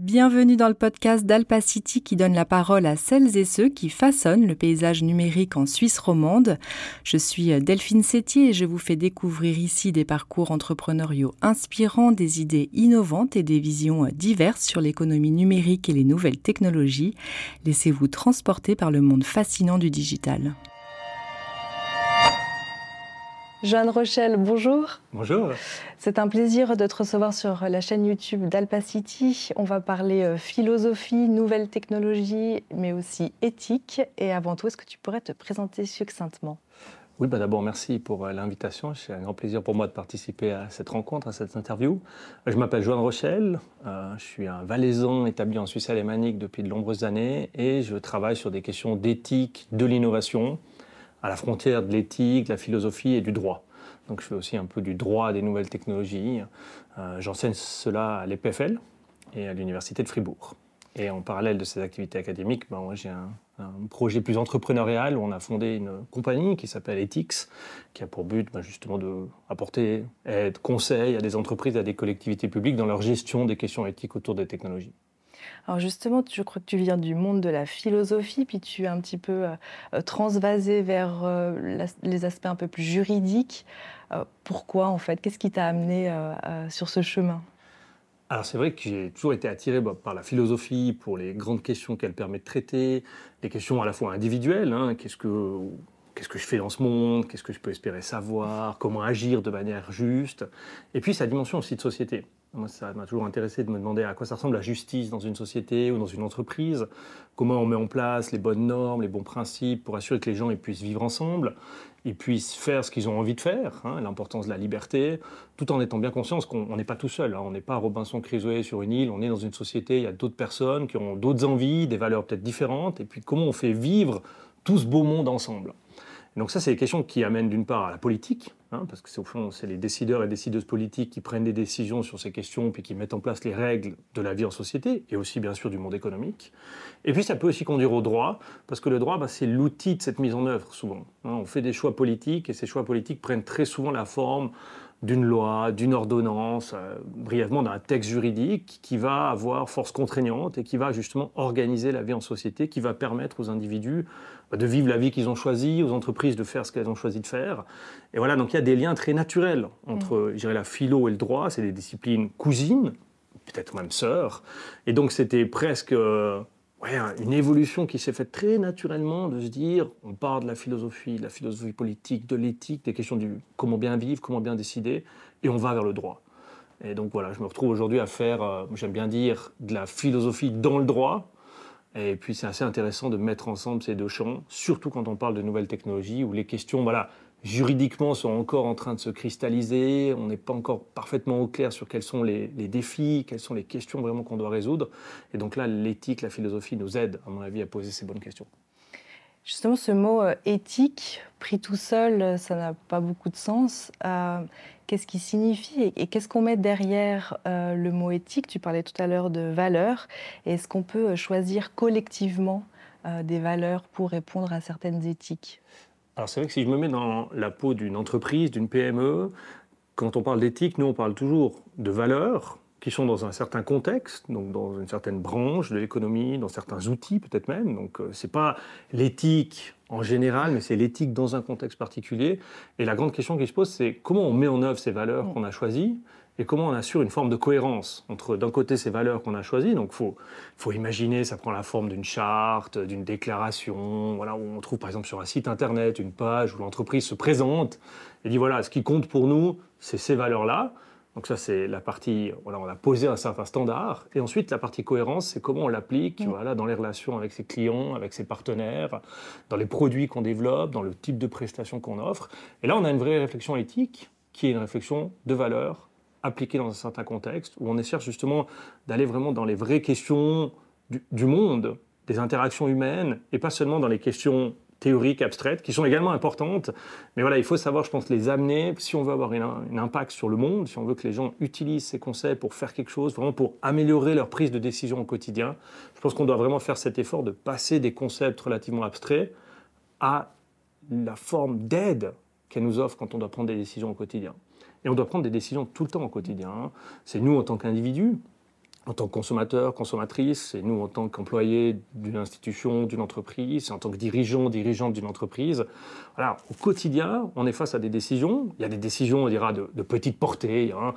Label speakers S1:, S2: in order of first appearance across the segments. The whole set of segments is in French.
S1: Bienvenue dans le podcast d'Alpacity qui donne la parole à celles et ceux qui façonnent le paysage numérique en Suisse romande. Je suis Delphine Sétier et je vous fais découvrir ici des parcours entrepreneuriaux inspirants, des idées innovantes et des visions diverses sur l'économie numérique et les nouvelles technologies. Laissez-vous transporter par le monde fascinant du digital. Joanne Rochelle, bonjour.
S2: Bonjour.
S1: C'est un plaisir de te recevoir sur la chaîne YouTube d'Alpacity. On va parler euh, philosophie, nouvelles technologies, mais aussi éthique. Et avant tout, est-ce que tu pourrais te présenter succinctement?
S2: Oui, bah d'abord, merci pour euh, l'invitation. C'est un grand plaisir pour moi de participer à cette rencontre, à cette interview. Je m'appelle Joanne Rochelle. Euh, je suis un valaisan établi en Suisse alémanique depuis de nombreuses années et je travaille sur des questions d'éthique, de l'innovation, à la frontière de l'éthique, de la philosophie et du droit. Donc je fais aussi un peu du droit des nouvelles technologies. Euh, j'enseigne cela à l'EPFL et à l'Université de Fribourg. Et en parallèle de ces activités académiques, ben, j'ai un, projet plus entrepreneurial où on a fondé une compagnie qui s'appelle Ethics, qui a pour but ben, justement d'apporter aide, conseil à des entreprises, à des collectivités publiques dans leur gestion des questions éthiques autour des technologies.
S1: Alors justement, je crois que tu viens du monde de la philosophie, puis tu es un petit peu euh, transvasé vers euh, les aspects un peu plus juridiques. Euh, pourquoi en fait? Qu'est-ce qui t'a amené sur ce chemin?
S2: Alors c'est vrai que j'ai toujours été attiré bah, par la philosophie pour les grandes questions qu'elle permet de traiter, les questions à la fois individuelles, hein, qu'est-ce que qu'est-ce que je fais dans ce monde, qu'est-ce que je peux espérer savoir, comment agir de manière juste, et puis sa dimension aussi de société. Moi, ça m'a toujours intéressé de me demander à quoi ça ressemble la justice dans une société ou dans une entreprise, comment on met en place les bonnes normes, les bons principes pour assurer que les gens puissent vivre ensemble, ils puissent faire ce qu'ils ont envie de faire, hein, l'importance de la liberté, tout en étant bien conscient qu'on n'est pas tout seul, hein. on n'est pas Robinson Crusoe sur une île, on est dans une société, il y a d'autres personnes qui ont d'autres envies, des valeurs peut-être différentes, et puis comment on fait vivre tout ce beau monde ensemble? Donc ça, c'est des questions qui amènent d'une part à la politique, hein, parce que c'est au fond, c'est les décideurs et décideuses politiques qui prennent des décisions sur ces questions, puis qui mettent en place les règles de la vie en société, et aussi bien sûr du monde économique. Et puis ça peut aussi conduire au droit, parce que le droit, bah, c'est l'outil de cette mise en œuvre souvent. Hein. on fait des choix politiques, et ces choix politiques prennent très souvent la forme d'une loi, d'une ordonnance, euh, brièvement d'un texte juridique qui va avoir force contraignante et qui va justement organiser la vie en société, qui va permettre aux individus bah, de vivre la vie qu'ils ont choisie, aux entreprises de faire ce qu'elles ont choisi de faire. Et voilà, donc il y a des liens très naturels entre, mm. la philo et le droit, c'est des disciplines cousines, peut-être même sœurs. Et donc c'était presque euh, une évolution qui s'est faite très naturellement de se dire, on part de la philosophie, de la philosophie politique, de l'éthique, des questions du comment bien vivre, comment bien décider, et on va vers le droit. Et donc voilà, je me retrouve aujourd'hui à faire, euh, j'aime bien dire, de la philosophie dans le droit, et puis c'est assez intéressant de mettre ensemble ces deux champs, surtout quand on parle de nouvelles technologies où les questions, voilà, juridiquement sont encore en train de se cristalliser. On n'est pas encore parfaitement au clair sur quels sont les, défis, quelles sont les questions vraiment qu'on doit résoudre. Et donc là, l'éthique, la philosophie nous aide, à mon avis, à poser ces bonnes questions.
S1: Justement, ce mot euh, éthique, pris tout seul, ça n'a pas beaucoup de sens. Euh, qu'est-ce qu'il signifie et, qu'est-ce qu'on met derrière euh, le mot éthique? Tu parlais tout à l'heure de valeurs. Est-ce qu'on peut choisir collectivement des valeurs pour répondre à certaines éthiques?
S2: Alors c'est vrai que si je me mets dans la peau d'une entreprise, d'une PME, quand on parle d'éthique, nous on parle toujours de valeurs, qui sont dans un certain contexte, donc dans une certaine branche de l'économie, dans certains outils peut-être même. Donc euh, c'est pas l'éthique en général, mais c'est l'éthique dans un contexte particulier. Et la grande question qui se pose, c'est comment on met en œuvre ces valeurs qu'on a choisies et comment on assure une forme de cohérence entre d'un côté ces valeurs qu'on a choisies. Donc faut faut imaginer, ça prend la forme d'une charte, d'une déclaration, voilà où on trouve par exemple sur un site internet une page où l'entreprise se présente et dit voilà ce qui compte pour nous, c'est ces valeurs là. Donc ça, c'est la partie, voilà, on a posé un certain standard. Et ensuite, la partie cohérence, c'est comment on l'applique mm. voilà, dans les relations avec ses clients, avec ses partenaires, dans les produits qu'on développe, dans le type de prestations qu'on offre. Et là, on a une vraie réflexion éthique, qui est une réflexion de valeur appliquée dans un certain contexte, où on essaie justement d'aller vraiment dans les vraies questions du, du monde, des interactions humaines, et pas seulement dans les questions théoriques, abstraites, qui sont également importantes. Mais voilà, il faut savoir, je pense, les amener si on veut avoir un impact sur le monde, si on veut que les gens utilisent ces conseils pour faire quelque chose, vraiment pour améliorer leur prise de décision au quotidien. Je pense qu'on doit vraiment faire cet effort de passer des concepts relativement abstraits à la forme d'aide qu'elle nous offre quand on doit prendre des décisions au quotidien. Et on doit prendre des décisions tout le temps au quotidien. C'est nous en tant qu'individus, en tant que consommateur, consommatrice, et nous en tant qu'employés d'une institution, d'une entreprise, et en tant que dirigeant, dirigeante d'une entreprise. Voilà, au quotidien, on est face à des décisions. Il y a des décisions, on dira, de, petite portée. Hein.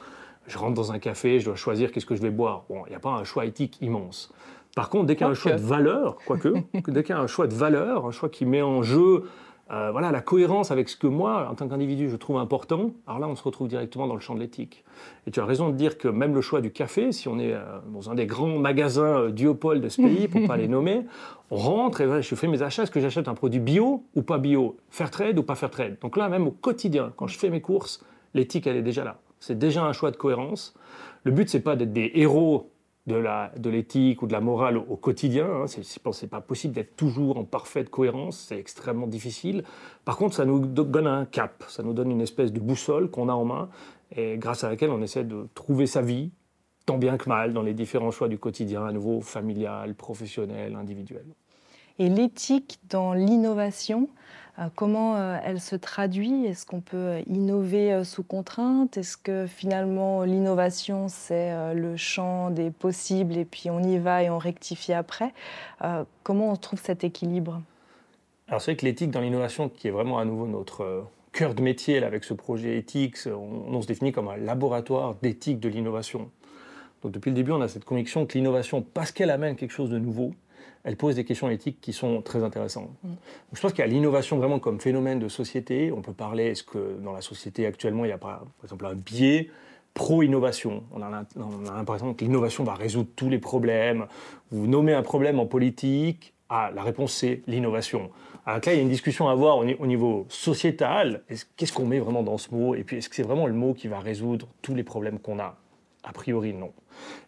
S2: Je rentre dans un café, je dois choisir qu'est-ce que je vais boire. Bon, il n'y a pas un choix éthique immense. Par contre, dès qu'il y a un choix de valeur, quoique, dès qu'il y a un choix de valeur, un choix qui met en jeu euh, voilà, la cohérence avec ce que moi, en tant qu'individu, je trouve important, alors là, on se retrouve directement dans le champ de l'éthique. Et tu as raison de dire que même le choix du café, si on est euh, dans un des grands magasins euh, duopoles de ce pays, pour ne pas les nommer, on rentre et je fais mes achats, est-ce que j'achète un produit bio ou pas bio? Fair trade ou pas fair trade? Donc là, même au quotidien, quand je fais mes courses, l'éthique, elle est déjà là. C'est déjà un choix de cohérence. Le but, c'est pas d'être des héros de l'éthique ou de la morale au, quotidien. Hein. C'est pas possible d'être toujours en parfaite cohérence, c'est extrêmement difficile. Par contre, ça nous donne un cap, ça nous donne une espèce de boussole qu'on a en main et grâce à laquelle on essaie de trouver sa vie, tant bien que mal, dans les différents choix du quotidien, à nouveau familial, professionnel, individuel.
S1: Et l'éthique dans l'innovation, comment euh, elle se traduit? Est-ce qu'on peut euh, innover sous contrainte? Est-ce que finalement l'innovation, c'est le champ des possibles et puis on y va et on rectifie après? Comment on trouve cet équilibre?
S2: Alors c'est vrai que l'éthique dans l'innovation, qui est vraiment à nouveau notre cœur de métier avec ce projet éthique, on, on se définit comme un laboratoire d'éthique de l'innovation. Donc depuis le début, on a cette conviction que l'innovation, parce qu'elle amène quelque chose de nouveau, elle pose des questions éthiques qui sont très intéressantes. Mm. je pense qu'il y a l'innovation vraiment comme phénomène de société. On peut parler, est-ce que dans la société actuellement, il y a par exemple un biais pro-innovation? On a, l'impression que l'innovation va résoudre tous les problèmes. Vous nommez un problème en politique, ah, la réponse c'est l'innovation. Alors là, il y a une discussion à avoir au niveau sociétal. Qu'est-ce qu'on met vraiment dans ce mot? Et puis, est-ce que c'est vraiment le mot qui va résoudre tous les problèmes qu'on a? A priori, non.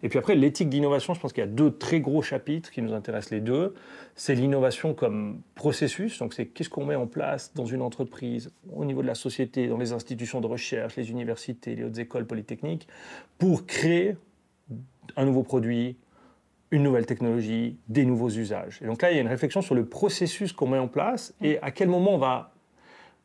S2: Et puis après, l'éthique d'innovation, je pense qu'il y a deux très gros chapitres qui nous intéressent les deux. C'est l'innovation comme processus, donc c'est qu'est-ce qu'on met en place dans une entreprise, au niveau de la société, dans les institutions de recherche, les universités, les hautes écoles polytechniques, pour créer un nouveau produit, une nouvelle technologie, des nouveaux usages. Et donc là, il y a une réflexion sur le processus qu'on met en place et à quel moment on va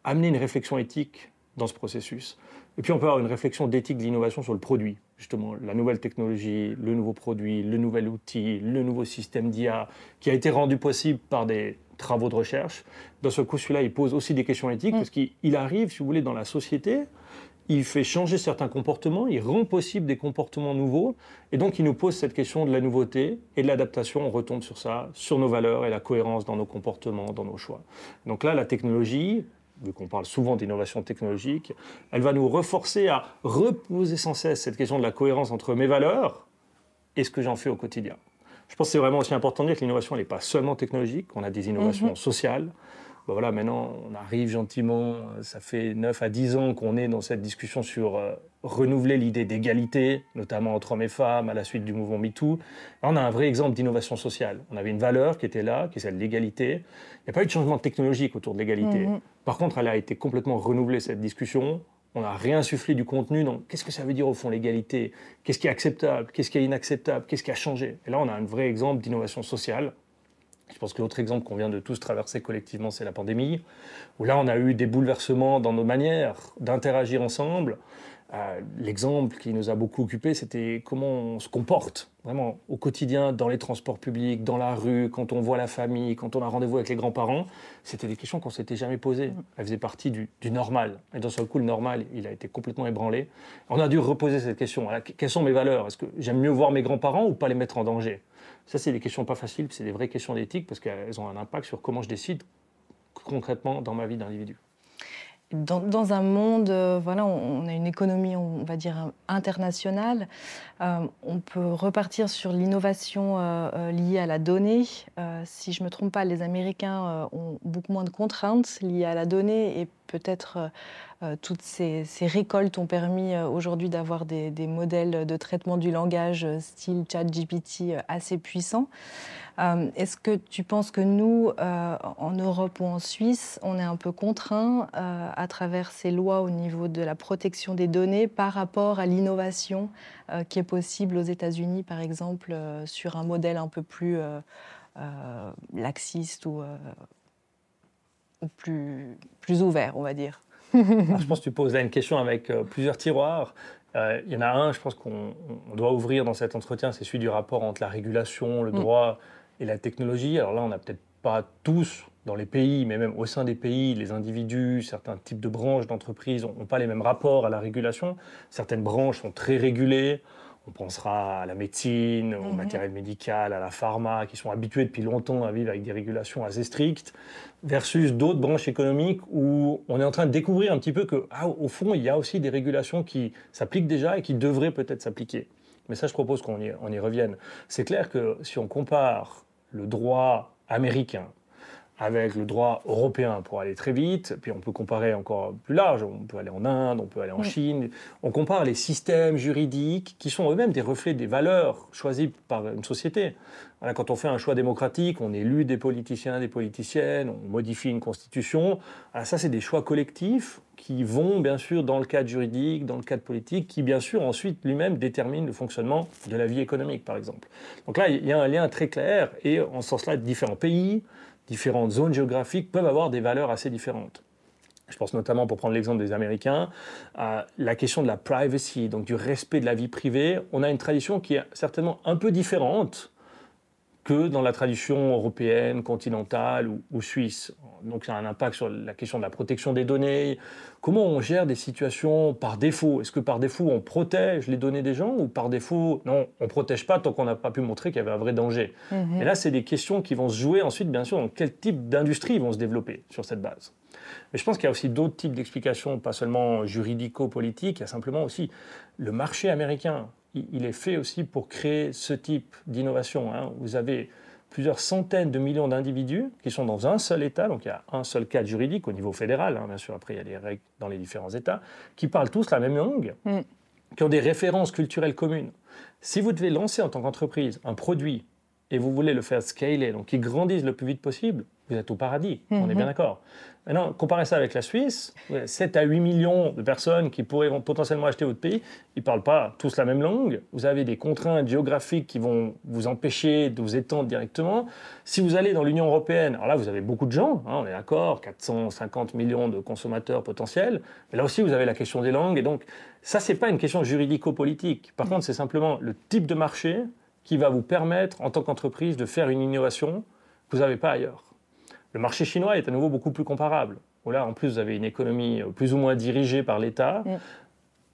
S2: amener une réflexion éthique dans ce processus. Et puis on peut avoir une réflexion d'éthique de l'innovation sur le produit, justement la nouvelle technologie, le nouveau produit, le nouvel outil, le nouveau système d'IA qui a été rendu possible par des travaux de recherche. Dans ce coup, celui-là, il pose aussi des questions éthiques mm. parce qu'il arrive, si vous voulez, dans la société, il fait changer certains comportements, il rend possible des comportements nouveaux, et donc il nous pose cette question de la nouveauté et de l'adaptation. On retombe sur ça, sur nos valeurs et la cohérence dans nos comportements, dans nos choix. Donc là, la technologie, vu qu'on parle souvent d'innovation technologique, elle va nous reforcer à reposer sans cesse cette question de la cohérence entre mes valeurs et ce que j'en fais au quotidien. Je pense que c'est vraiment aussi important de dire que l'innovation, n'est pas seulement technologique, on a des innovations mhm. sociales, bah voilà, maintenant, on arrive gentiment, ça fait 9 à 10 ans qu'on est dans cette discussion sur euh, renouveler l'idée d'égalité, notamment entre hommes et femmes, à la suite du mouvement MeToo. Là, on a un vrai exemple d'innovation sociale. On avait une valeur qui était là, qui est celle de l'égalité. Il n'y a pas eu de changement technologique autour de l'égalité. Mhm. Par contre, elle a été complètement renouvelée, cette discussion. On a réinsufflé du contenu Donc, qu'est-ce que ça veut dire au fond l'égalité? Qu'est-ce qui est acceptable? Qu'est-ce qui est inacceptable? Qu'est-ce qui a changé? Et là, on a un vrai exemple d'innovation sociale je pense que l'autre exemple qu'on vient de tous traverser collectivement, c'est la pandémie, où là, on a eu des bouleversements dans nos manières d'interagir ensemble. Euh, l'exemple qui nous a beaucoup occupé, c'était comment on se comporte vraiment au quotidien dans les transports publics, dans la rue, quand on voit la famille, quand on a rendez-vous avec les grands-parents. C'était des questions qu'on s'était jamais posées. Elles faisaient partie du, normal. Et d'un seul coup, le normal, il a été complètement ébranlé. On a dû reposer cette question. quelles sont mes valeurs? Est-ce que j'aime mieux voir mes grands-parents ou pas les mettre en danger? Ça, c'est des questions pas faciles, c'est des vraies questions d'éthique parce qu'elles ont un impact sur comment je décide concrètement dans ma vie d'individu.
S1: Dans, un monde, euh, voilà, on, a une économie, on va dire, internationale. Euh, on peut repartir sur l'innovation euh, liée à la donnée. si je ne me trompe pas, les Américains ont beaucoup moins de contraintes liées à la donnée et peut-être toutes ces, récoltes ont permis aujourd'hui d'avoir des, modèles de traitement du langage style ChatGPT assez puissants. Euh, est-ce que tu penses que nous, euh, en Europe ou en Suisse, on est un peu contraints euh, à travers ces lois au niveau de la protection des données par rapport à l'innovation qui est possible aux États-Unis, par exemple, sur un modèle un peu plus laxiste ou, plus, plus ouvert, on va dire?
S2: Je pense que tu poses là une question avec plusieurs tiroirs. Euh, il y en a un, je pense qu'on doit ouvrir dans cet entretien, c'est celui du rapport entre la régulation, le mm. droit et la technologie. Alors là, on n'a peut-être pas tous dans les pays, mais même au sein des pays, les individus, certains types de branches d'entreprises n'ont pas les mêmes rapports à la régulation. Certaines branches sont très régulées. On pensera à la médecine, au mhm. matériel médical, à la pharma, qui sont habitués depuis longtemps à vivre avec des régulations assez strictes, versus d'autres branches économiques où on est en train de découvrir un petit peu que, ah, au fond, il y a aussi des régulations qui s'appliquent déjà et qui devraient peut-être s'appliquer. Mais ça, je propose qu'on y, on y revienne. C'est clair que si on compare le droit américain avec le droit européen pour aller très vite, puis on peut comparer encore plus large, on peut aller en Inde, on peut aller en Chine, on compare les systèmes juridiques qui sont eux-mêmes des reflets des valeurs choisies par une société. quand on fait un choix démocratique, on élu des politiciens, des politiciennes, on modifie une constitution, ça c'est des choix collectifs qui vont bien sûr dans le cadre juridique, dans le cadre politique, qui bien sûr ensuite lui-même détermine le fonctionnement de la vie économique par exemple. Donc là, il y a un lien très clair et en ce sens-là, différents pays, différentes zones géographiques peuvent avoir des valeurs assez différentes. Je pense notamment, pour prendre l'exemple des Américains, à la question de la privacy, donc du respect de la vie privée. On a une tradition qui est certainement un peu différente que dans la tradition européenne, continentale ou, suisse. Donc ça a un impact sur la question de la protection des données. Comment on gère des situations par défaut? Est-ce que par défaut on protège les données des gens ou par défaut non, on ne protège pas tant qu'on n'a pas pu montrer qu'il y avait un vrai danger? Mhm. Et là, c'est des questions qui vont se jouer ensuite, bien sûr, dans quel type d'industrie vont se développer sur cette base. Mais je pense qu'il y a aussi d'autres types d'explications, pas seulement juridico-politiques, il y a simplement aussi le marché américain il est fait aussi pour créer ce type d'innovation. Hein. Vous avez plusieurs centaines de millions d'individus qui sont dans un seul État, donc il y a un seul cadre juridique au niveau fédéral, hein, bien sûr, après il y a des règles dans les différents États, qui parlent tous la même langue, mm. qui ont des références culturelles communes. Si vous devez lancer en tant qu'entreprise un produit et vous voulez le faire scaler, donc qu'il grandisse le plus vite possible, vous êtes au paradis, on est mhm. bien d'accord. Maintenant, comparez ça avec la Suisse, 7 à 8 millions de personnes qui pourraient potentiellement acheter votre pays, ils ne parlent pas tous la même langue, vous avez des contraintes géographiques qui vont vous empêcher de vous étendre directement. Si vous allez dans l'Union européenne, alors là, vous avez beaucoup de gens, hein, on est d'accord, 450 millions de consommateurs potentiels, mais là aussi, vous avez la question des langues, et donc ça, ce n'est pas une question juridico-politique. Par contre, c'est simplement le type de marché qui va vous permettre, en tant qu'entreprise, de faire une innovation que vous n'avez pas ailleurs. Le marché chinois est à nouveau beaucoup plus comparable. Là, en plus, vous avez une économie euh, plus ou moins dirigée par l'État, mm.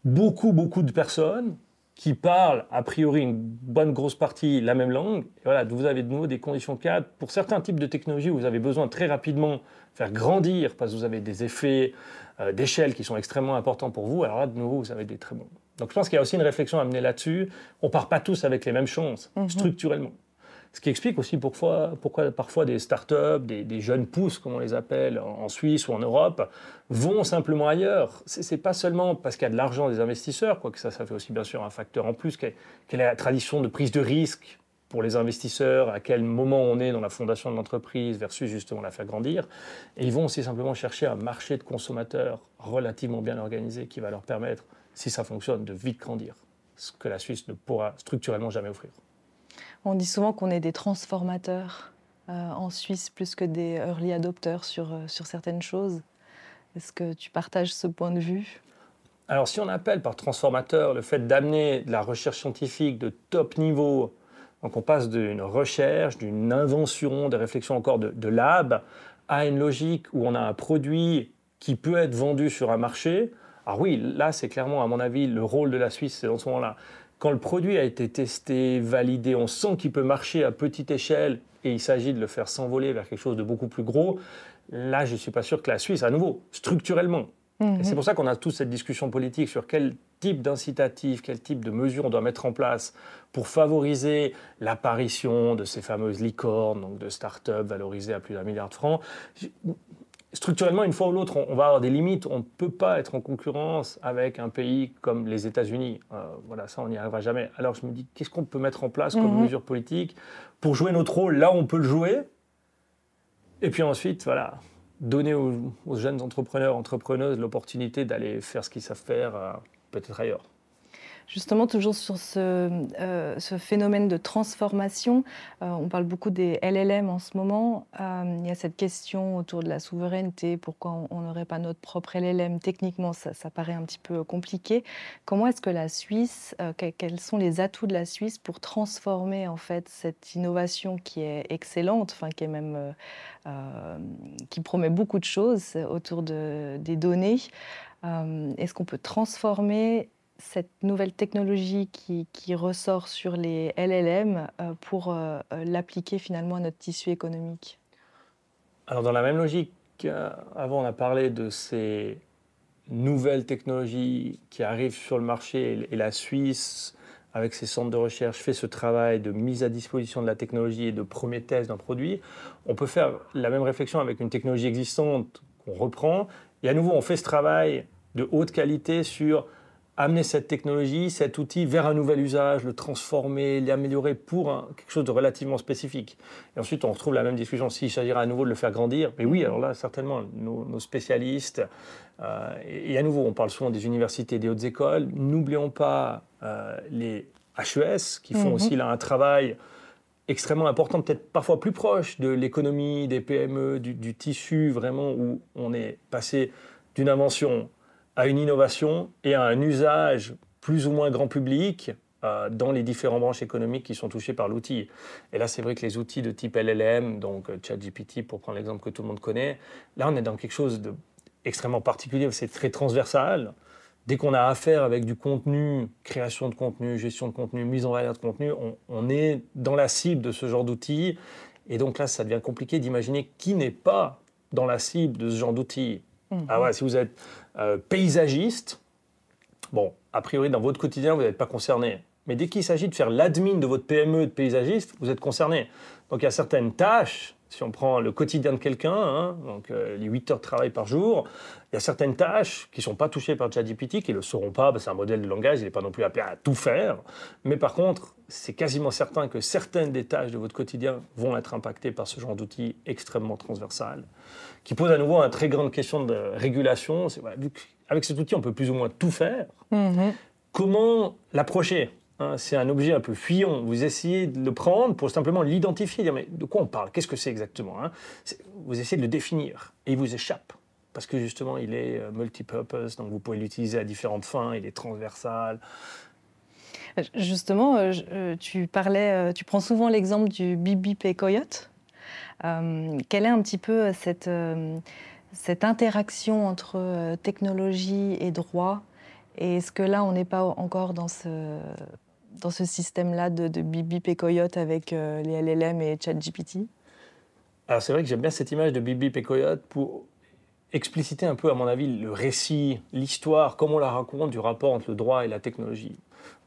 S2: beaucoup, beaucoup de personnes qui parlent, a priori, une bonne grosse partie la même langue. Et voilà, vous avez de nouveau des conditions cadres. Pour certains types de technologies, vous avez besoin très rapidement faire grandir parce que vous avez des effets euh, d'échelle qui sont extrêmement importants pour vous. Alors là, de nouveau, vous avez des très bons. Donc je pense qu'il y a aussi une réflexion à mener là-dessus. On ne part pas tous avec les mêmes chances, mm-hmm. structurellement. Ce qui explique aussi pourquoi, parfois des startups, des, des jeunes pousses, comme on les appelle, en, Suisse ou en Europe, vont simplement ailleurs. Ce n'est pas seulement parce qu'il y a de l'argent des investisseurs, quoique ça, ça fait aussi bien sûr un facteur en plus, quelle est la tradition de prise de risque pour les investisseurs, à quel moment on est dans la fondation de l'entreprise versus justement la faire grandir. Et ils vont aussi simplement chercher un marché de consommateurs relativement bien organisé qui va leur permettre, si ça fonctionne, de vite grandir, ce que la Suisse ne pourra structurellement jamais offrir.
S1: On dit souvent qu'on est des transformateurs euh, en Suisse plus que des early adopters sur, euh, sur certaines choses. Est-ce que tu partages ce point de vue?
S2: Alors si on appelle par transformateur le fait d'amener de la recherche scientifique de top niveau, donc on passe d'une recherche, d'une invention, des réflexions encore de, de lab, à une logique où on a un produit qui peut être vendu sur un marché, alors oui, là c'est clairement à mon avis le rôle de la Suisse, c'est dans ce moment-là quand le produit a été testé, validé, on sent qu'il peut marcher à petite échelle et il s'agit de le faire s'envoler vers quelque chose de beaucoup plus gros, là, je ne suis pas sûr que la Suisse, à nouveau, structurellement, mhm. c'est pour ça qu'on a toute cette discussion politique sur quel type d'incitatif, quel type de mesures on doit mettre en place pour favoriser l'apparition de ces fameuses licornes, donc de start-up valorisées à plus d'un milliard de francs structurellement, une fois ou l'autre, on, va avoir des limites. On ne peut pas être en concurrence avec un pays comme les États-Unis. Euh, voilà, ça, on n'y arrivera jamais. Alors je me dis, qu'est-ce qu'on peut mettre en place comme mhm. mesure politique pour jouer notre rôle là où on peut le jouer? Et puis ensuite, voilà, donner aux, jeunes entrepreneurs, entrepreneuses l'opportunité d'aller faire ce qu'ils savent faire, euh, peut-être ailleurs.
S1: Justement, toujours sur ce, euh, phénomène de transformation, euh, on parle beaucoup des LLM en ce moment. Euh, il y a cette question autour de la souveraineté, pourquoi on n'aurait pas notre propre LLM Techniquement, ça, paraît un petit peu compliqué. Comment est-ce que la Suisse, quels sont les atouts de la Suisse pour transformer en fait cette innovation qui est excellente, enfin qui est même qui promet beaucoup de choses autour de, des données? Est-ce qu'on peut transformer cette nouvelle technologie qui, ressort sur les LLM euh, pour euh, euh, l'appliquer finalement à notre tissu économique?
S2: Alors dans la même logique, avant on a parlé de ces nouvelles technologies qui arrivent sur le marché et la Suisse avec ses centres de recherche, fait ce travail de mise à disposition de la technologie et de premier test d'un produit, on peut faire la même réflexion avec une technologie existante qu'on reprend. Et à nouveau, on fait ce travail de haute qualité sur amener cette technologie, cet outil vers un nouvel usage, le transformer, l'améliorer pour quelque chose de relativement spécifique. Et ensuite, on retrouve la même discussion s'il s'agira à nouveau de le faire grandir. Mais oui, alors là, certainement, nos, spécialistes, euh, et, à nouveau, on parle souvent des universités et des hautes écoles, n'oublions pas euh, les HES qui font mhm. aussi là un travail extrêmement important, peut-être parfois plus proche de l'économie, des PME, du, du tissu vraiment où on est passé d'une invention à une innovation et à un usage plus ou moins grand public euh, dans les différentes branches économiques qui sont touchées par l'outil. Et là, c'est vrai que les outils de type LLM, donc euh, ChatGPT pour prendre l'exemple que tout le monde connaît, là, on est dans quelque chose d'extrêmement particulier, c'est très transversal. Dès qu'on a affaire avec du contenu, création de contenu, gestion de contenu, mise en valeur de contenu, on, on est dans la cible de ce genre d'outils. Et donc là, ça devient compliqué d'imaginer qui n'est pas dans la cible de ce genre d'outils. Mhm. Ah ouais, si vous êtes euh, paysagiste, bon, a priori, dans votre quotidien, vous n'êtes pas concerné. Mais dès qu'il s'agit de faire l'admin de votre PME de paysagiste, vous êtes concerné. Donc il y a certaines tâches si on prend le quotidien de quelqu'un, hein, donc euh, les 8 heures de travail par jour, il y a certaines tâches qui ne sont pas touchées par ChatGPT, qui ne le seront pas, c'est un modèle de langage, il n'est pas non plus appelé à tout faire. Mais par contre, c'est quasiment certain que certaines des tâches de votre quotidien vont être impactées par ce genre d'outil extrêmement transversal, qui pose à nouveau une très grande question de régulation. avec cet outil, on peut plus ou moins tout faire. Mm-hmm. Comment l'approcher? Hein, c'est un objet un peu fuyant. Vous essayez de le prendre pour simplement l'identifier, dire mais de quoi on parle? Qu'est-ce que c'est exactement hein? Vous essayez de le définir et il vous échappe parce que justement il est euh, multipurpose, donc vous pouvez l'utiliser à différentes fins, il est transversal.
S1: Justement, euh, euh, tu parlais, tu prends souvent l'exemple du bip et coyote. quelle est un petit peu cette, cette interaction entre technologie et droit? Et est-ce que là, on n'est pas encore dans ce, dans ce système-là de, de bip avec euh, les LLM et ChatGPT?
S2: Alors c'est vrai que j'aime bien cette image de bip bip pour expliciter un peu, à mon avis, le récit, l'histoire, comment on la raconte du rapport entre le droit et la technologie.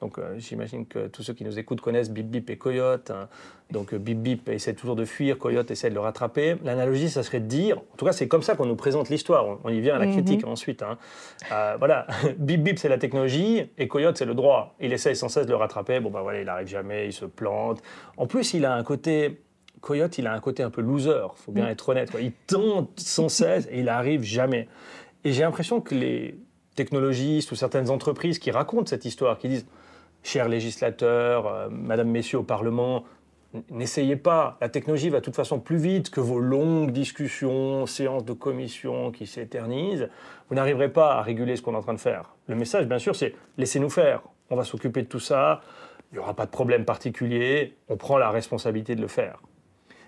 S2: Donc euh, j'imagine que tous ceux qui nous écoutent connaissent Bip Bip et Coyote. Hein. Donc euh, Bip Bip essaie toujours de fuir, Coyote essaie de le rattraper. L'analogie, ça serait de dire, en tout cas c'est comme ça qu'on nous présente l'histoire, on, y vient à la mhm. critique ensuite. Hein. Euh, voilà, Bip Bip c'est la technologie et Coyote c'est le droit. Il essaie sans cesse de le rattraper, bon ben voilà, il n'arrive jamais, il se plante. En plus il a un côté... Coyote, il a un côté un peu loser, faut bien mm. être honnête. Il tente sans cesse et il n'arrive jamais. Et j'ai l'impression que les technologistes ou certaines entreprises qui racontent cette histoire, qui disent chers législateurs, euh, Madame, Messieurs au Parlement, n'essayez pas. La technologie va de toute façon plus vite que vos longues discussions, séances de commission qui s'éternisent. Vous n'arriverez pas à réguler ce qu'on est en train de faire. Le message, bien sûr, c'est laissez-nous faire. On va s'occuper de tout ça. Il n'y aura pas de problème particulier. On prend la responsabilité de le faire.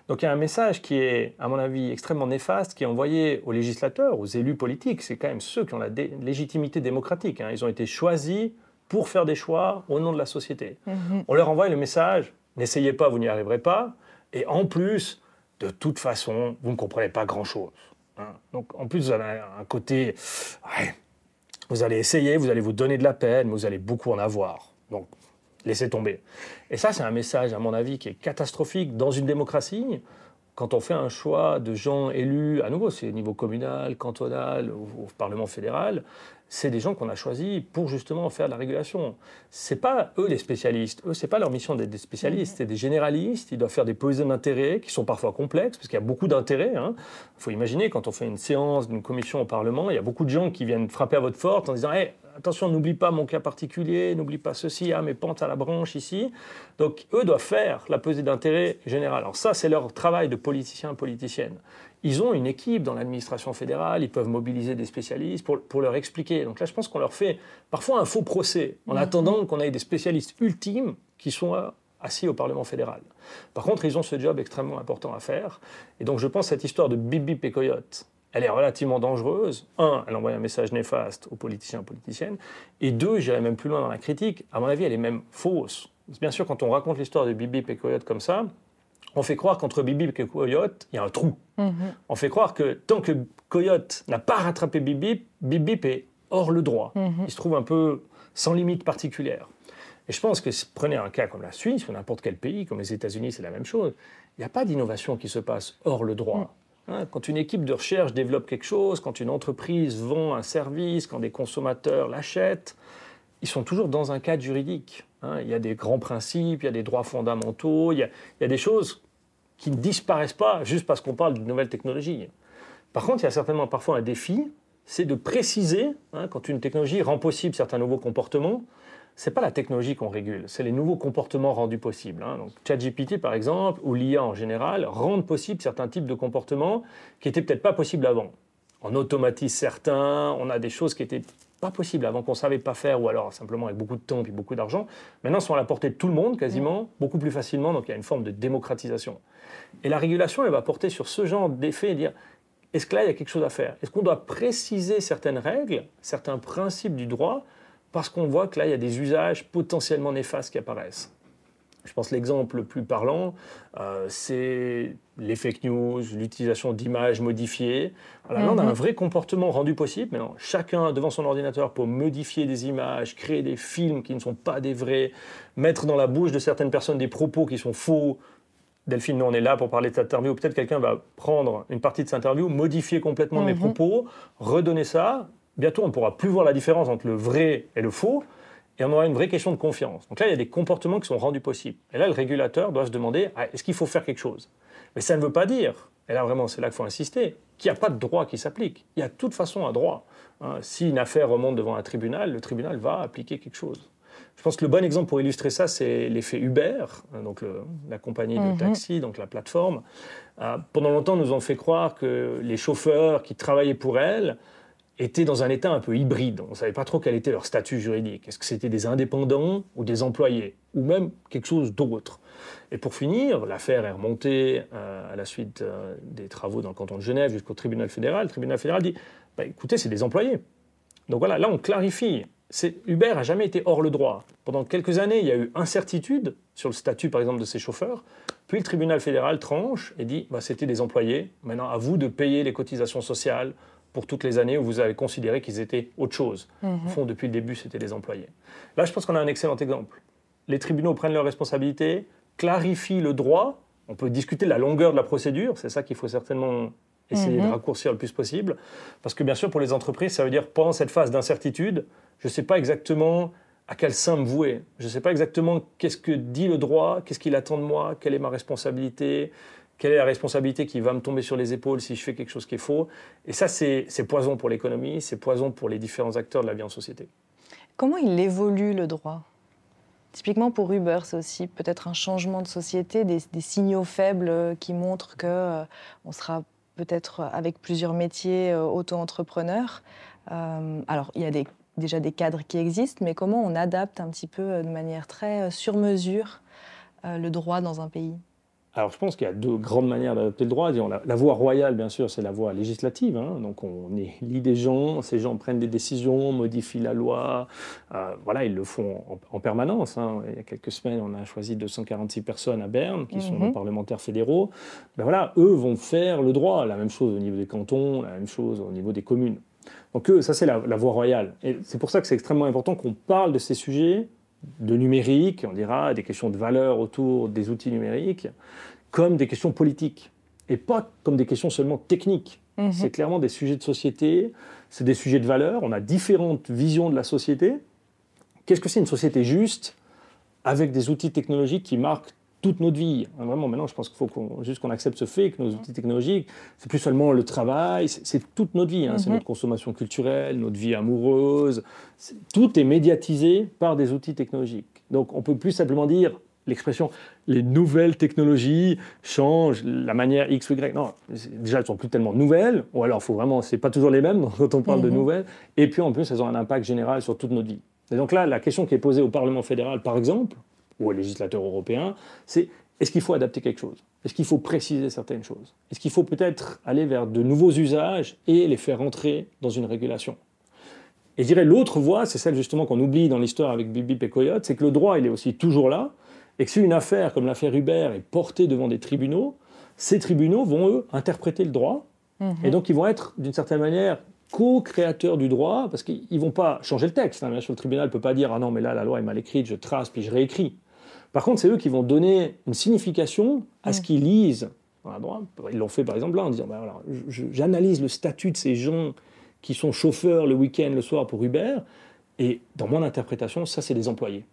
S2: Donc il y a un message qui est, à mon avis, extrêmement néfaste, qui est envoyé aux législateurs, aux élus politiques. C'est quand même ceux qui ont la légitimité démocratique. Hein. Ils ont été choisis pour faire des choix au nom de la société. Mhm. On leur envoie le message, n'essayez pas, vous n'y arriverez pas, et en plus, de toute façon, vous ne comprenez pas grand-chose. Hein. Donc en plus, vous avez un côté, vous allez essayer, vous allez vous donner de la peine, mais vous allez beaucoup en avoir. Donc laissez tomber. Et ça, c'est un message, à mon avis, qui est catastrophique dans une démocratie. Quand on fait un choix de gens élus, à nouveau, c'est au niveau communal, cantonal, au Parlement fédéral, c'est des gens qu'on a choisis pour justement faire de la régulation. C'est pas eux les spécialistes. Eux, c'est pas leur mission d'être des spécialistes. Mhm. C'est des généralistes. Ils doivent faire des positions d'intérêt qui sont parfois complexes parce qu'il y a beaucoup d'intérêts. Il hein. faut imaginer quand on fait une séance d'une commission au Parlement, il y a beaucoup de gens qui viennent frapper à votre porte en disant hey, attention, n'oublie pas mon cas particulier, n'oublie pas ceci, ah, mes pentes à la branche ici. Donc, eux doivent faire la pesée d'intérêt général. Alors ça, c'est leur travail de politicien, politicienne. Ils ont une équipe dans l'administration fédérale, ils peuvent mobiliser des spécialistes pour, pour, leur expliquer. Donc là, je pense qu'on leur fait parfois un faux procès, en mhm. attendant qu'on ait des spécialistes ultimes qui soient assis au Parlement fédéral. Par contre, ils ont ce job extrêmement important à faire. Et donc, je pense que cette histoire de bip bip et coyote, elle est relativement dangereuse. Un, elle envoie un message néfaste aux politiciens et aux politiciennes. Et deux, j'irai même plus loin dans la critique, à mon avis, elle est même fausse. Bien sûr, quand on raconte l'histoire de bip et coyote comme ça, on fait croire qu'entre bip et coyote, il y a un trou. Mhm. On fait croire que tant que coyote n'a pas rattrapé bip bip est hors le droit. Mhm. Il se trouve un peu sans limite particulière. Et je pense que prenez un cas comme la Suisse ou n'importe quel pays, comme les États-Unis, c'est la même chose. Il n'y a pas d'innovation qui se passe hors le droit. Hein, quand une équipe de recherche développe quelque chose, quand une entreprise vend un service, quand des consommateurs l'achètent, ils sont toujours dans un cadre juridique. Hein. Il y a des grands principes, il y a des droits fondamentaux, il y a, il y a des choses qui ne disparaissent pas juste parce qu'on parle d'une nouvelle technologie. Par contre, il y a certainement parfois un défi, c'est de préciser, hein, quand une technologie rend possible certains nouveaux comportements, c'est pas la technologie qu'on régule, c'est les nouveaux comportements rendus possibles. Hein. Donc, ChatGPT, par exemple, ou l'IA en général, rendent possibles certains types de comportements qui n'étaient peut-être pas possibles avant. On automatise certains, on a des choses qui étaient pas possibles avant, qu'on ne savait pas faire, ou alors simplement avec beaucoup de temps et beaucoup d'argent. Maintenant, sont à la portée de tout le monde, quasiment, beaucoup plus facilement, donc il y a une forme de démocratisation. Et la régulation, elle va porter sur ce genre d'effet et dire, est-ce que là, il y a quelque chose à faire? Est-ce qu'on doit préciser certaines règles, certains principes du droit parce qu'on voit que là, il y a des usages potentiellement néfastes qui apparaissent. Je pense que l'exemple le plus parlant, euh, c'est les fake news, l'utilisation d'images modifiées. Là, on a mhm. un vrai comportement rendu possible. Maintenant, chacun devant son ordinateur peut modifier des images, créer des films qui ne sont pas des vrais, mettre dans la bouche de certaines personnes des propos qui sont faux. Delphine, nous on est là pour parler de cette interview. Peut-être quelqu'un va prendre une partie de cette interview, modifier complètement mes mhm. propos, redonner ça, bientôt on ne pourra plus voir la différence entre le vrai et le faux, et on aura une vraie question de confiance. Donc là, il y a des comportements qui sont rendus possibles. Et là, le régulateur doit se demander, ah, est-ce qu'il faut faire quelque chose? Mais ça ne veut pas dire, et là vraiment c'est là qu'il faut insister, qu'il n'y a pas de droit qui s'applique. Il y a de toute façon un droit. Hein. si une affaire remonte devant un tribunal, le tribunal va appliquer quelque chose. Je pense que le bon exemple pour illustrer ça, c'est l'effet Uber, hein, donc la compagnie de mhm. taxi, donc la plateforme. Euh, pendant longtemps, nous ont fait croire que les chauffeurs qui travaillaient pour elle étaient dans un état un peu hybride. On ne savait pas trop quel était leur statut juridique. Est-ce que c'était des indépendants ou des employés Ou même quelque chose d'autre Et pour finir, l'affaire est remontée euh, à la suite euh, des travaux dans le canton de Genève jusqu'au tribunal fédéral. Le tribunal fédéral dit bah, écoutez, c'est des employés. Donc voilà, là on clarifie. Uber n'a jamais été hors le droit. Pendant quelques années, il y a eu incertitude sur le statut, par exemple, de ces chauffeurs. Puis le tribunal fédéral tranche et dit bah, c'était des employés. Maintenant, à vous de payer les cotisations sociales, pour toutes les années où vous avez considéré qu'ils étaient autre chose. Mhm. Au fond, depuis le début, c'était des employés. Là, je pense qu'on a un excellent exemple. Les tribunaux prennent leurs responsabilités, clarifient le droit. On peut discuter de la longueur de la procédure, c'est ça qu'il faut certainement essayer de mhm. raccourcir le plus possible. Parce que bien sûr, pour les entreprises, ça veut dire pendant cette phase d'incertitude, je ne sais pas exactement à quel sein me vouer. Je ne sais pas exactement qu'est-ce que dit le droit, qu'est-ce qu'il attend de moi, quelle est ma responsabilité, quelle est la responsabilité qui va me tomber sur les épaules si je fais quelque chose qui est faux Et ça, c'est poison pour l'économie, c'est poison pour les différents acteurs de la vie en société.
S1: Comment il évolue le droit? Typiquement pour Uber, c'est aussi peut-être un changement de société, des, signaux faibles qui montrent que euh, on sera peut-être avec plusieurs métiers euh, auto-entrepreneurs. Euh, alors, il y a déjà des cadres qui existent, mais comment on adapte un petit peu de manière très sur mesure le droit dans un pays?
S2: Alors je pense qu'il y a deux grandes manières d'adopter le droit. la, voie royale, bien sûr, c'est la voie législative. Hein. Donc on élit des gens, ces gens prennent des décisions, modifient la loi. Euh, voilà, ils le font en, permanence. Hein. Il y a quelques semaines, on a choisi 246 personnes à Berne, qui sont des mhm. parlementaires fédéraux. Ben voilà, eux vont faire le droit. La même chose au niveau des cantons, la même chose au niveau des communes. Donc ça, c'est la, la voie royale. Et c'est pour ça que c'est extrêmement important qu'on parle de ces sujets de numérique, on dira, des questions de valeur autour des outils numériques, comme des questions politiques, et pas comme des questions seulement techniques. Mhm. C'est clairement des sujets de société, c'est des sujets de valeur, on a différentes visions de la société. Qu'est-ce que c'est une société juste avec des outils technologiques qui marquent toute notre vie. Vraiment, maintenant, je pense qu'il faut qu'on, juste qu'on accepte ce fait que nos outils technologiques, c'est plus seulement le travail, c'est, toute notre vie. Hein. C'est mhm. notre consommation culturelle, notre vie amoureuse. tout est médiatisé par des outils technologiques. Donc, on peut plus simplement dire l'expression les nouvelles technologies changent la manière X ou Y. Non, déjà, elles sont plus tellement nouvelles, ou alors, faut vraiment, c'est pas toujours les mêmes quand on parle de mhm. nouvelles. Et puis, en plus, elles ont un impact général sur toute notre vie. Et donc là, la question qui est posée au Parlement fédéral, par exemple, ou aux législateurs européens, c'est est-ce qu'il faut adapter quelque chose? Est-ce qu'il faut préciser certaines choses? Est-ce qu'il faut peut-être aller vers de nouveaux usages et les faire entrer dans une régulation? Et je dirais l'autre voie, c'est celle justement qu'on oublie dans l'histoire avec Bibi et Coyote, c'est que le droit, il est aussi toujours là, et que si une affaire comme l'affaire Uber est portée devant des tribunaux, ces tribunaux vont, eux, interpréter le droit, mhm. et donc ils vont être, d'une certaine manière, co-créateurs du droit, parce qu'ils ne vont pas changer le texte. Hein. Bien sûr, le tribunal ne peut pas dire Ah non, mais là, la loi est mal écrite, je trace, puis je réécris. Par contre, c'est eux qui vont donner une signification à ce qu'ils lisent dans. Ils l'ont fait par exemple là en disant ben voilà, J'analyse le statut de ces gens qui sont chauffeurs le week-end, le soir pour Uber, et dans mon interprétation, ça, c'est des employés.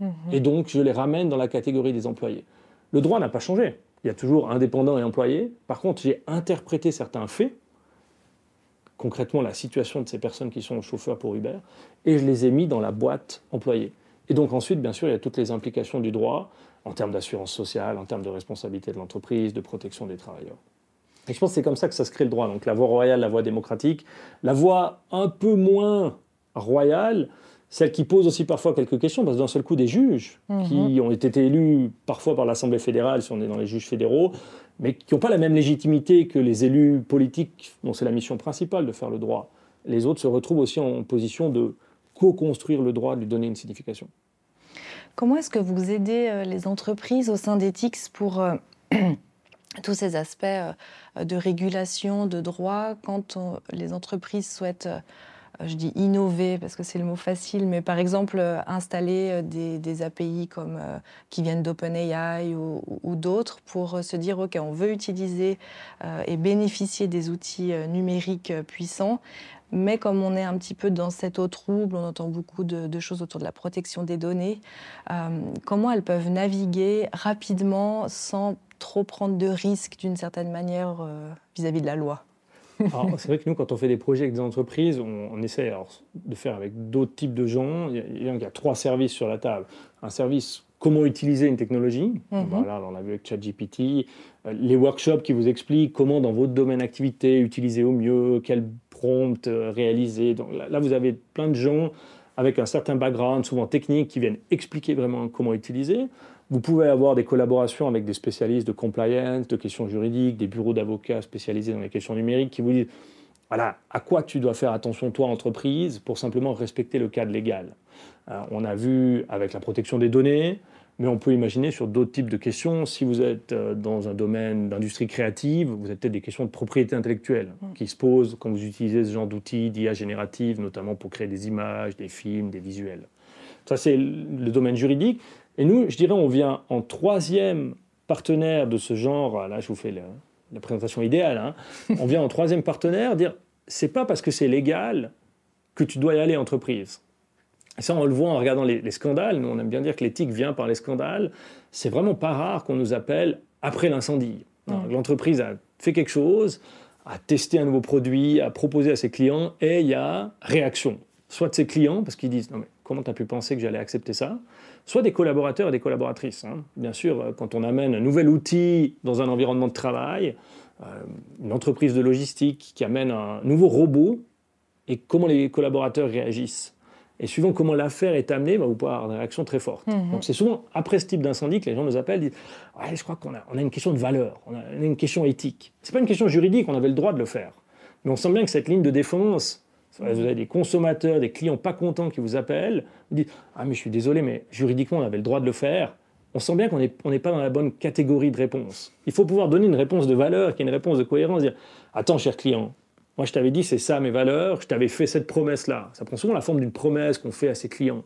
S2: Mhm. Et donc, je les ramène dans la catégorie des employés. Le droit n'a pas changé. Il y a toujours indépendants et employés. Par contre, j'ai interprété certains faits concrètement la situation de ces personnes qui sont chauffeurs pour Uber, et je les ai mis dans la boîte employée. Et donc ensuite, bien sûr, il y a toutes les implications du droit en termes d'assurance sociale, en termes de responsabilité de l'entreprise, de protection des travailleurs. Et je pense que c'est comme ça que ça se crée le droit. Donc la voie royale, la voie démocratique, la voie un peu moins royale, celle qui pose aussi parfois quelques questions, parce que d'un seul coup, des juges qui mhm. ont été élus parfois par l'Assemblée fédérale, si on est dans les juges fédéraux, mais qui n'ont pas la même légitimité que les élus politiques, dont c'est la mission principale de faire le droit. Les autres se retrouvent aussi en position de co-construire le droit, lui donner une signification.
S1: Comment est-ce que vous aidez euh, les entreprises au sein d'Ethics pour euh, tous ces aspects euh, de régulation, de droit, quand les entreprises souhaitent je dis innover parce que c'est le mot facile, mais par exemple installer des, API comme, qui viennent d'OpenAI ou d'autres pour se dire, OK, on veut utiliser et bénéficier des outils numériques puissants, mais comme on est un petit peu dans cette eau trouble, on entend beaucoup de, choses autour de la protection des données, comment elles peuvent naviguer rapidement sans trop prendre de risques d'une certaine manière vis à -vis de la loi?
S2: C'est vrai que nous, quand on fait des projets avec des entreprises, on, essaie de faire avec d'autres types de gens. Il y, a, trois services sur la table. Un service comment utiliser une technologie. Mhm. Voilà, on l'a vu avec ChatGPT. Euh, les workshops qui vous expliquent comment, dans votre domaine d'activité, utiliser au mieux, prompt euh, réaliser. Donc là, vous avez plein de gens avec un certain background, souvent technique, qui viennent expliquer vraiment comment utiliser. Vous pouvez avoir des collaborations avec des spécialistes de compliance, de questions juridiques, des bureaux d'avocats spécialisés dans les questions numériques qui vous disent voilà, à quoi tu dois faire attention, toi, entreprise, pour simplement respecter le cadre légal. Euh, on a vu avec la protection des données, mais on peut imaginer sur d'autres types de questions. Si vous êtes euh, dans un domaine d'industrie créative, vous avez peut-être des questions de propriété intellectuelle mm. qui se posent quand vous utilisez ce genre d'outils d'IA générative, notamment pour créer des images, des films, des visuels. Ça, c'est le domaine juridique. Et nous, je dirais, on vient en troisième partenaire de ce genre. Là, je vous fais la, présentation idéale. Hein. on vient en troisième partenaire dire c'est pas parce que c'est légal que tu dois y aller entreprise. Et ça, on le voit en regardant les, scandales. Nous, on aime bien dire que l'éthique vient par les scandales. C'est vraiment pas rare qu'on nous appelle après l'incendie. L'entreprise a fait quelque chose, a testé un nouveau produit, a proposé à ses clients, et il y a réaction. Soit de ses clients, parce qu'ils disent non mais comment tu as pu penser que j'allais accepter ça? Soit des collaborateurs et des collaboratrices. Hein. Bien sûr, euh, quand on amène un nouvel outil dans un environnement de travail, euh, une entreprise de logistique qui amène un nouveau robot, et comment les collaborateurs réagissent? Et suivant comment l'affaire est amenée, bah, vous pouvez avoir des réactions très fortes. Mhm. Donc c'est souvent après ce type d'incendie que les gens nous appellent et disent ouais, Je crois qu'on a, on a une question de valeur, on a une question éthique. Ce n'est pas une question juridique, on avait le droit de le faire. Mais on sent bien que cette ligne de défense, vous avez des consommateurs, des clients pas contents qui vous appellent, vous dites Ah, mais je suis désolé, mais juridiquement, on avait le droit de le faire. On sent bien qu'on n'est pas dans la bonne catégorie de réponse. Il faut pouvoir donner une réponse de valeur, qui est une réponse de cohérence, dire Attends, cher client, moi je t'avais dit c'est ça mes valeurs, je t'avais fait cette promesse-là. Ça prend souvent la forme d'une promesse qu'on fait à ses clients.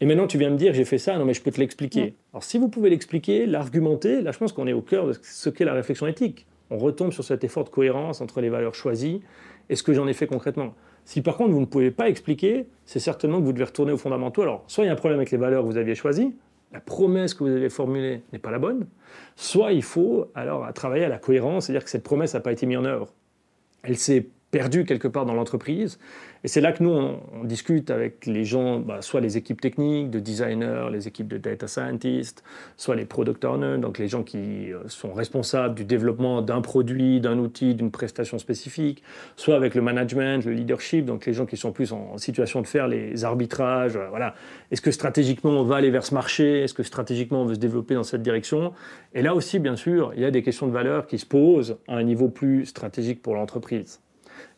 S2: Et maintenant tu viens me dire j'ai fait ça, non mais je peux te l'expliquer. Alors si vous pouvez l'expliquer, l'argumenter, là je pense qu'on est au cœur de ce qu'est la réflexion éthique. On retombe sur cet effort de cohérence entre les valeurs choisies et ce que j'en ai fait concrètement. Si par contre vous ne pouvez pas expliquer, c'est certainement que vous devez retourner aux fondamentaux. Alors, soit il y a un problème avec les valeurs que vous aviez choisies, la promesse que vous avez formulée n'est pas la bonne, soit il faut alors travailler à la cohérence, c'est-à-dire que cette promesse n'a pas été mise en œuvre. Elle s'est perdu quelque part dans l'entreprise. Et c'est là que nous, on, discute avec les gens, bah, soit les équipes techniques, de designers, les équipes de data scientists, soit les product owners, donc les gens qui euh, sont responsables du développement d'un produit, d'un outil, d'une prestation spécifique, soit avec le management, le leadership, donc les gens qui sont plus en, situation de faire les arbitrages. Euh, voilà. Est-ce que stratégiquement on va aller vers ce marché? Est-ce que stratégiquement on veut se développer dans cette direction? Et là aussi, bien sûr, il y a des questions de valeur qui se posent à un niveau plus stratégique pour l'entreprise.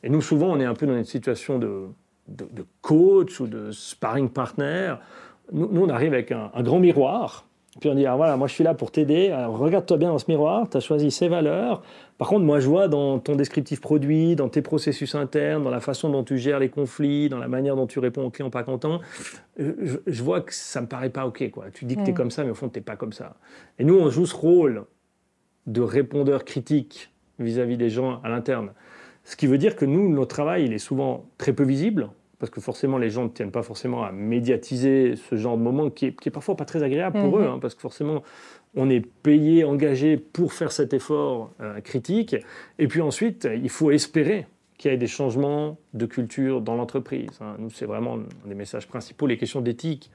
S2: Et nous, souvent, on est un peu dans une situation de, de, coach ou de sparring partner. Nous, on arrive avec un, grand miroir. Puis on dit, ah, voilà, moi je suis là pour t'aider. Regarde-toi bien dans ce miroir, tu as choisi ces valeurs. Par contre, moi je vois dans ton descriptif produit, dans tes processus internes, dans la façon dont tu gères les conflits, dans la manière dont tu réponds aux clients pas contents, je, vois que ça me paraît pas OK. Quoi. Tu dis que tu es mm. comme ça, mais au fond, tu n'es pas comme ça. Et nous, on joue ce rôle de répondeur critique vis-à-vis -vis des gens à l'interne. Ce qui veut dire que nous, notre travail, il est souvent très peu visible, parce que forcément, les gens ne tiennent pas forcément à médiatiser ce genre de moment qui est, parfois pas très agréable pour eux, mhm. hein, parce que forcément, on est payé, engagé pour faire cet effort euh, critique. Et puis ensuite, il faut espérer qu'il y ait des changements de culture dans l'entreprise. Hein. Nous, c'est vraiment un des messages principaux, les questions d'éthique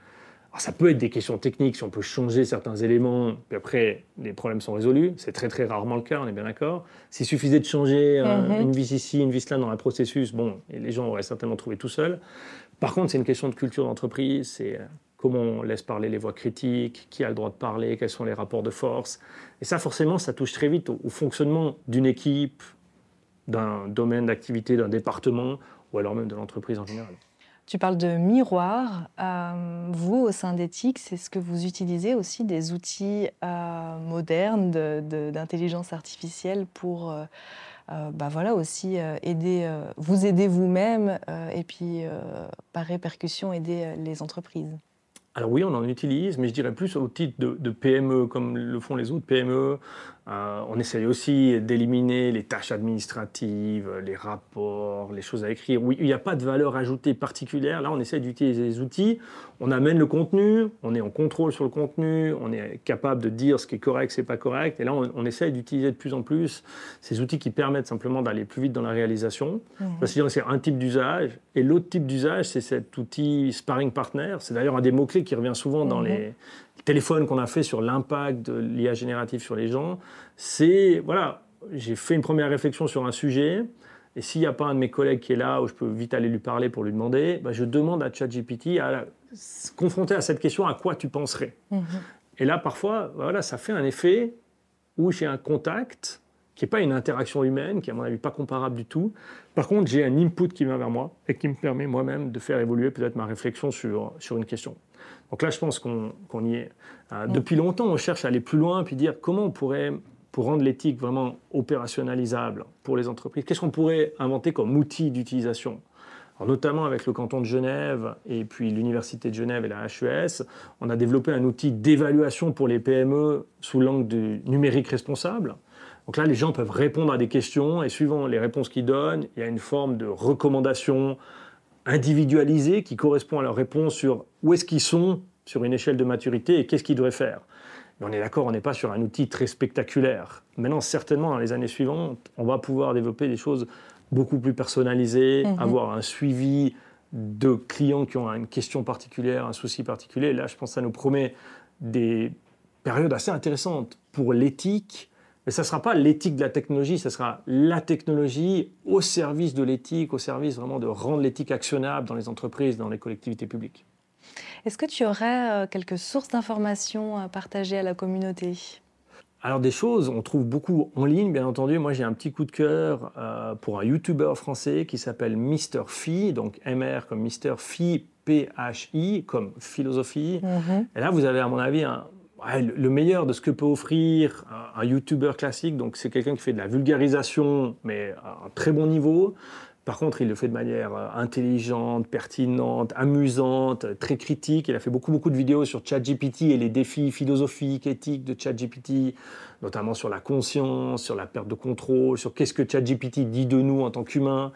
S2: ça peut être des questions techniques, si on peut changer certains éléments, puis après, les problèmes sont résolus. C'est très très rarement le cas, on est bien d'accord. S'il suffisait de changer mhm. une vis ici, une vis là dans un processus, bon, les gens auraient certainement trouvé tout seuls. Par contre, c'est une question de culture d'entreprise, c'est euh, comment on laisse parler les voix critiques, qui a le droit de parler, quels sont les rapports de force. Et ça, forcément, ça touche très vite au fonctionnement d'une équipe, d'un domaine d'activité, d'un département, ou alors même de l'entreprise en général.
S1: Tu parles de miroir. Euh, vous, au sein d'Ethics, c'est ce que vous utilisez aussi des outils euh, modernes d'intelligence artificielle pour euh, bah voilà, aussi aider, vous aider vous-même et puis par répercussion aider les entreprises?
S2: Alors oui, on en utilise, mais je dirais plus au titre de, PME, comme le font les autres PME. Euh, on essaye aussi d'éliminer les tâches administratives, les rapports, les choses à écrire. Oui, il n'y a pas de valeur ajoutée particulière. Là, on essaie d'utiliser les outils. On amène le contenu, on est en contrôle sur le contenu, on est capable de dire ce qui est correct, ce qui n'est pas correct. Et là, on, on essaie d'utiliser de plus en plus ces outils qui permettent simplement d'aller plus vite dans la réalisation. Mmh. C'est un type d'usage. Et l'autre type d'usage, c'est cet outil sparring partner. C'est d'ailleurs un des mots-clés qui revient souvent dans mhm. les téléphones qu'on a fait sur l'impact de l'IA générative sur les gens. C'est, voilà, j'ai fait une première réflexion sur un sujet, et s'il n'y a pas un de mes collègues qui est là, où je peux vite aller lui parler pour lui demander, bah, je demande à ChatGPT, à confronter à cette question, à quoi tu penserais mhm. Et là, parfois, voilà, ça fait un effet où j'ai un contact qui n'est pas une interaction humaine, qui à mon avis pas comparable du tout. Par contre, j'ai un input qui vient vers moi et qui me permet moi-même de faire évoluer peut-être ma réflexion sur, sur une question. Donc là, je pense qu'on y est. Euh, depuis longtemps, on cherche à aller plus loin, puis dire comment on pourrait, pour rendre l'éthique vraiment opérationnalisable pour les entreprises, qu'est-ce qu'on pourrait inventer comme outil d'utilisation? Notamment avec le canton de Genève et puis l'Université de Genève et la HES, on a développé un outil d'évaluation pour les PME sous l'angle du numérique responsable. Donc là, les gens peuvent répondre à des questions et suivant les réponses qu'ils donnent, il y a une forme de recommandation individualisée qui correspond à leur réponse sur où est-ce qu'ils sont sur une échelle de maturité et qu'est-ce qu'ils devraient faire. Mais on est d'accord, on n'est pas sur un outil très spectaculaire. Maintenant, certainement, dans les années suivantes, on va pouvoir développer des choses beaucoup plus personnalisées, mhm. avoir un suivi de clients qui ont une question particulière, un souci particulier. Là, je pense que ça nous promet des périodes assez intéressantes pour l'éthique, mais ça ne sera pas l'éthique de la technologie, ça sera la technologie au service de l'éthique, au service vraiment de rendre l'éthique actionnable dans les entreprises, dans les collectivités publiques.
S1: Est-ce que tu aurais euh, quelques sources d'informations à partager à la communauté?
S2: Alors des choses, on trouve beaucoup en ligne, bien entendu. Moi, j'ai un petit coup de cœur euh, pour un YouTuber français qui s'appelle Mr. Phi, donc MR comme Mr. Phi, P-H-I, comme philosophie. Mhm. Et là, vous avez, à mon avis, un, le meilleur de ce que peut offrir un, YouTuber classique. Donc, c'est quelqu'un qui fait de la vulgarisation, mais à un très bon niveau. Par contre, il le fait de manière euh, intelligente, pertinente, amusante, très critique. Il a fait beaucoup, beaucoup de vidéos sur ChatGPT et les défis philosophiques, éthiques de ChatGPT, notamment sur la conscience, sur la perte de contrôle, sur qu'est-ce que ChatGPT dit de nous en tant qu'humains.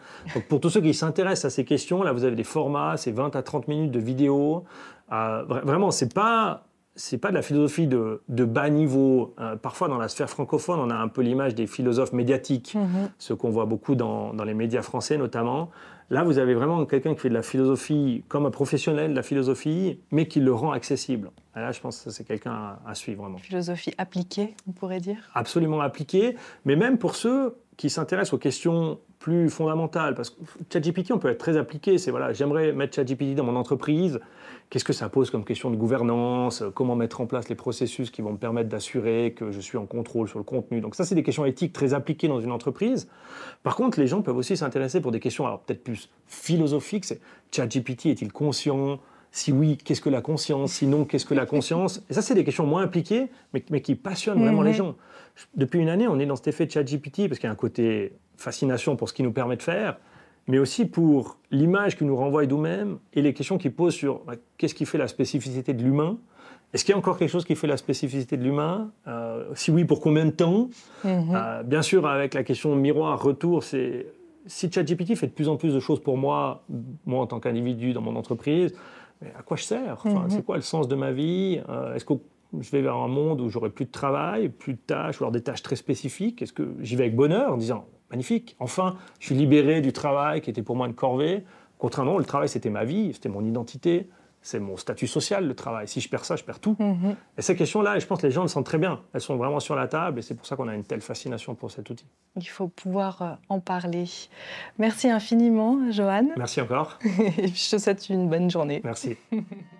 S2: Pour tous ceux qui s'intéressent à ces questions, là, vous avez des formats, c'est 20 à 30 minutes de vidéos. Euh, vraiment, c'est pas c'est pas de la philosophie de, bas niveau. Euh, parfois, dans la sphère francophone, on a un peu l'image des philosophes médiatiques, mhm. ce qu'on voit beaucoup dans, les médias français notamment. Là, vous avez vraiment quelqu'un qui fait de la philosophie comme un professionnel de la philosophie, mais qui le rend accessible. là, je pense que c'est quelqu'un à, suivre vraiment.
S1: Philosophie appliquée, on pourrait dire?
S2: Absolument appliquée, mais même pour ceux qui s'intéressent aux questions plus fondamentales. Parce que ChatGPT, on peut être très appliqué. C'est voilà, j'aimerais mettre ChatGPT dans mon entreprise. Qu'est-ce que ça pose comme question de gouvernance? Comment mettre en place les processus qui vont me permettre d'assurer que je suis en contrôle sur le contenu? Donc ça, c'est des questions éthiques très appliquées dans une entreprise. Par contre, les gens peuvent aussi s'intéresser pour des questions alors peut-être plus philosophiques. C'est ChatGPT est-il conscient si oui, qu'est-ce que la conscience? Sinon, qu'est-ce que la conscience? Et ça, c'est des questions moins impliquées, mais, mais qui passionnent vraiment les gens. Depuis une année, on est dans cet effet de ChatGPT, parce qu'il y a un côté fascination pour ce qu'il nous permet de faire, mais aussi pour l'image qu'il nous renvoie nous-mêmes et les questions qu'il pose sur bah, qu'est-ce qui fait la spécificité de l'humain? Est-ce qu'il y a encore quelque chose qui fait la spécificité de l'humain? Euh, Si oui, pour combien de temps? Mhm. euh, Bien sûr, avec la question miroir, retour, c'est si ChatGPT fait de plus en plus de choses pour moi, moi en tant qu'individu dans mon entreprise, mais à quoi je sers? Enfin, mhm. C'est quoi le sens de ma vie? Euh, Est-ce que je vais vers un monde où j'aurai plus de travail, plus de tâches, ou alors des tâches très spécifiques? Est-ce que j'y vais avec bonheur en disant magnifique, enfin, je suis libéré du travail qui était pour moi une corvée? Contrairement, le travail c'était ma vie, c'était mon identité, c'est mon statut social, le travail. Si je perds ça, je perds tout. Mhm. Et ces questions-là, je pense que les gens le sentent très bien. Elles sont vraiment sur la table et c'est pour ça qu'on a une telle fascination pour cet outil.
S1: Il faut pouvoir euh, en parler. Merci infiniment, Johan.
S2: Merci encore.
S1: et je te souhaite une bonne journée.
S2: Merci.